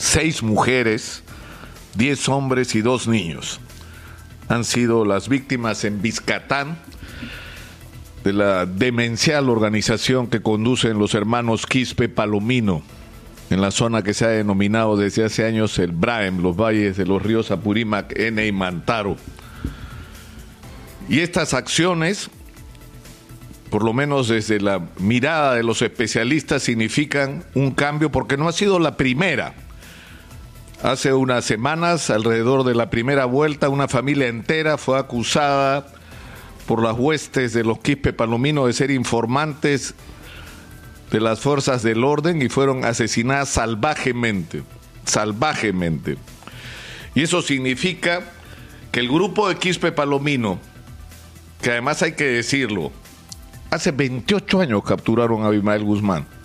seis mujeres, diez hombres y dos niños. Han sido las víctimas en Vizcatán de la demencial organización que conducen los hermanos Quispe Palomino en la zona que se ha denominado desde hace años el Braem, los valles de los ríos Apurímac, N y Mantaro. Y estas acciones, por lo menos desde la mirada de los especialistas, significan un cambio porque no ha sido la primera. Hace unas semanas, alrededor de la primera vuelta, una familia entera fue acusada por las huestes de los Quispe Palomino de ser informantes de las fuerzas del orden y fueron asesinadas salvajemente, salvajemente. Y eso significa que el grupo de Quispe Palomino, que además hay que decirlo, hace 28 años capturaron a Abimael Guzmán.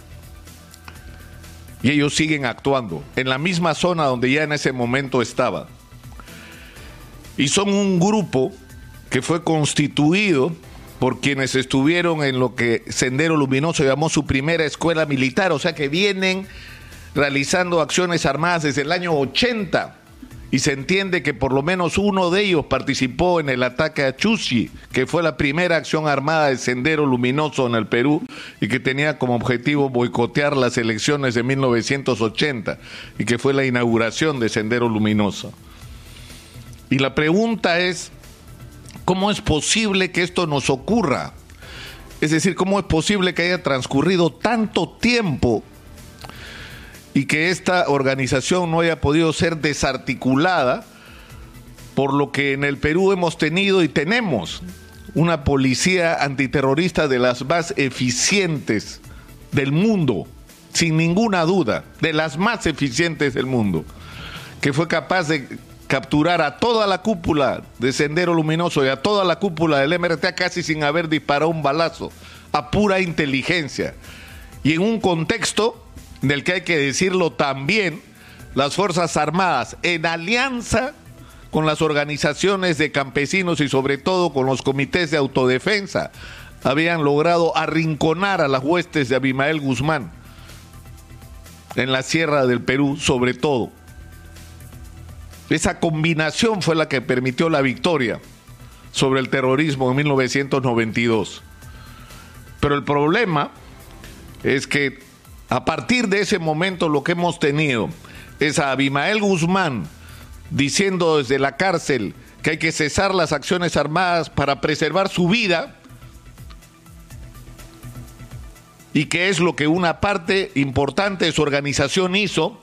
Y ellos siguen actuando en la misma zona donde ya en ese momento estaba. Y son un grupo que fue constituido por quienes estuvieron en lo que Sendero Luminoso llamó su primera escuela militar, o sea que vienen realizando acciones armadas desde el año 80 y se entiende que por lo menos uno de ellos participó en el ataque a Chuchi, que fue la primera acción armada de Sendero Luminoso en el Perú y que tenía como objetivo boicotear las elecciones de 1980 y que fue la inauguración de Sendero Luminoso. Y la pregunta es, ¿Cómo es posible que esto nos ocurra? Es decir, ¿cómo es posible que haya transcurrido tanto tiempo y que esta organización no haya podido ser desarticulada por lo que en el Perú hemos tenido y tenemos una policía antiterrorista de las más eficientes del mundo, sin ninguna duda, de las más eficientes del mundo, que fue capaz de capturar a toda la cúpula de Sendero Luminoso y a toda la cúpula del MRTA casi sin haber disparado un balazo, a pura inteligencia. Y en un contexto en el que hay que decirlo también, las Fuerzas Armadas, en alianza con las organizaciones de campesinos y sobre todo con los comités de autodefensa, habían logrado arrinconar a las huestes de Abimael Guzmán en la sierra del Perú, sobre todo. Esa combinación fue la que permitió la victoria sobre el terrorismo en 1992. Pero el problema es que a partir de ese momento lo que hemos tenido es a Abimael Guzmán diciendo desde la cárcel que hay que cesar las acciones armadas para preservar su vida y que es lo que una parte importante de su organización hizo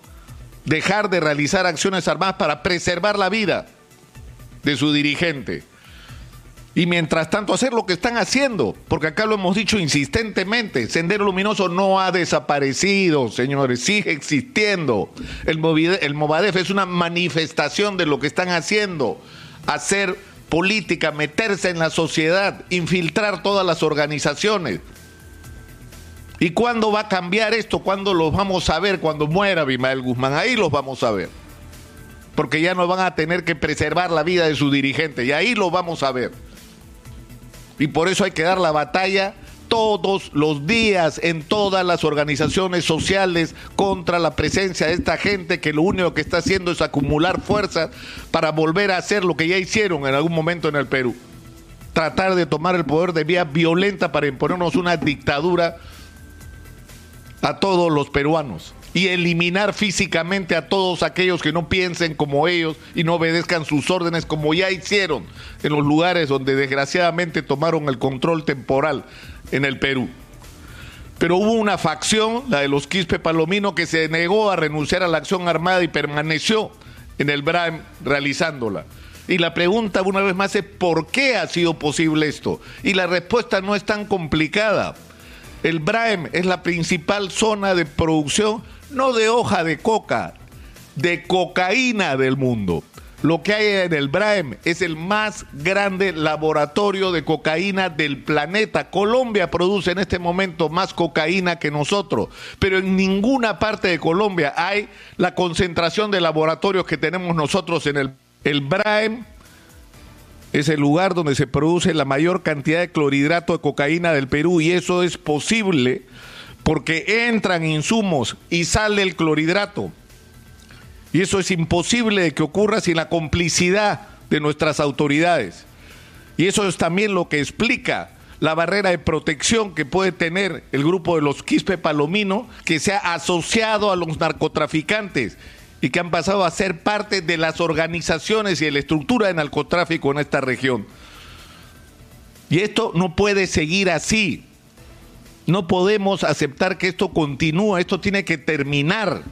dejar de realizar acciones armadas para preservar la vida de su dirigente. Y mientras tanto hacer lo que están haciendo, porque acá lo hemos dicho insistentemente, Sendero Luminoso no ha desaparecido, señores, sigue existiendo. El, el Movadef es una manifestación de lo que están haciendo, hacer política, meterse en la sociedad, infiltrar todas las organizaciones. ¿Y cuándo va a cambiar esto? ¿Cuándo los vamos a ver? Cuando muera Bimael Guzmán. Ahí los vamos a ver. Porque ya no van a tener que preservar la vida de su dirigente. Y ahí los vamos a ver. Y por eso hay que dar la batalla todos los días en todas las organizaciones sociales contra la presencia de esta gente que lo único que está haciendo es acumular fuerzas para volver a hacer lo que ya hicieron en algún momento en el Perú. Tratar de tomar el poder de vía violenta para imponernos una dictadura a todos los peruanos y eliminar físicamente a todos aquellos que no piensen como ellos y no obedezcan sus órdenes como ya hicieron en los lugares donde desgraciadamente tomaron el control temporal en el Perú. Pero hubo una facción, la de los Quispe Palomino, que se negó a renunciar a la acción armada y permaneció en el BRAM realizándola. Y la pregunta una vez más es ¿por qué ha sido posible esto? Y la respuesta no es tan complicada el Braem es la principal zona de producción, no de hoja de coca, de cocaína del mundo. Lo que hay en el Braem es el más grande laboratorio de cocaína del planeta. Colombia produce en este momento más cocaína que nosotros, pero en ninguna parte de Colombia hay la concentración de laboratorios que tenemos nosotros en el, el Braem es el lugar donde se produce la mayor cantidad de clorhidrato de cocaína del Perú y eso es posible porque entran insumos y sale el clorhidrato. Y eso es imposible que ocurra sin la complicidad de nuestras autoridades. Y eso es también lo que explica la barrera de protección que puede tener el grupo de los Quispe Palomino, que se ha asociado a los narcotraficantes y que han pasado a ser parte de las organizaciones y de la estructura de narcotráfico en esta región. Y esto no puede seguir así. No podemos aceptar que esto continúe, esto tiene que terminar.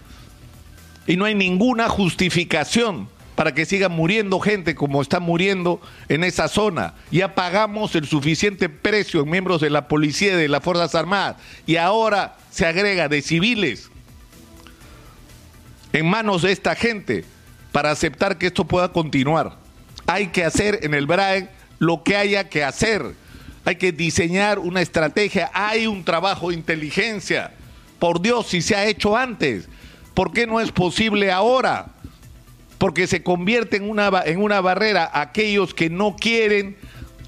Y no hay ninguna justificación para que siga muriendo gente como está muriendo en esa zona. Ya pagamos el suficiente precio en miembros de la policía y de las Fuerzas Armadas y ahora se agrega de civiles en manos de esta gente para aceptar que esto pueda continuar. Hay que hacer en el BRAE lo que haya que hacer. Hay que diseñar una estrategia. Hay un trabajo de inteligencia. Por Dios, si se ha hecho antes, ¿por qué no es posible ahora? porque se convierte en una, en una barrera aquellos que no quieren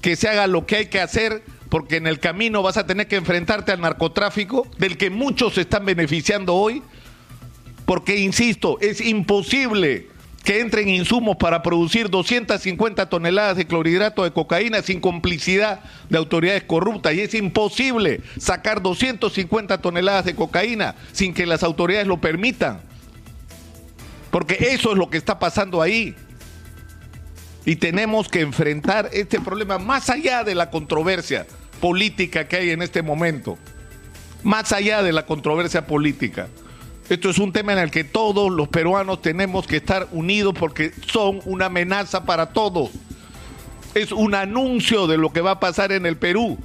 que se haga lo que hay que hacer, porque en el camino vas a tener que enfrentarte al narcotráfico, del que muchos se están beneficiando hoy, porque, insisto, es imposible que entren insumos para producir 250 toneladas de clorhidrato de cocaína sin complicidad de autoridades corruptas. Y es imposible sacar 250 toneladas de cocaína sin que las autoridades lo permitan. Porque eso es lo que está pasando ahí. Y tenemos que enfrentar este problema más allá de la controversia política que hay en este momento. Más allá de la controversia política. Esto es un tema en el que todos los peruanos tenemos que estar unidos porque son una amenaza para todos. Es un anuncio de lo que va a pasar en el Perú.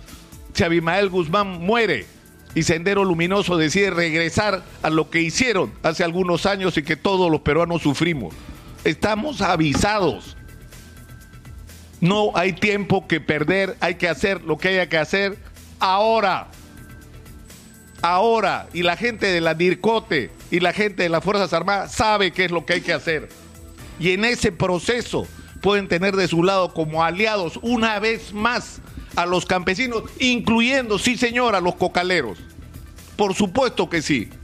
Si Abimael Guzmán muere, y Sendero Luminoso decide regresar a lo que hicieron hace algunos años y que todos los peruanos sufrimos. Estamos avisados. No hay tiempo que perder, hay que hacer lo que haya que hacer ahora. Ahora. Y la gente de la DIRCOTE y la gente de las Fuerzas Armadas sabe qué es lo que hay que hacer. Y en ese proceso pueden tener de su lado como aliados una vez más a los campesinos, incluyendo, sí señor, a los cocaleros. Por supuesto que sí.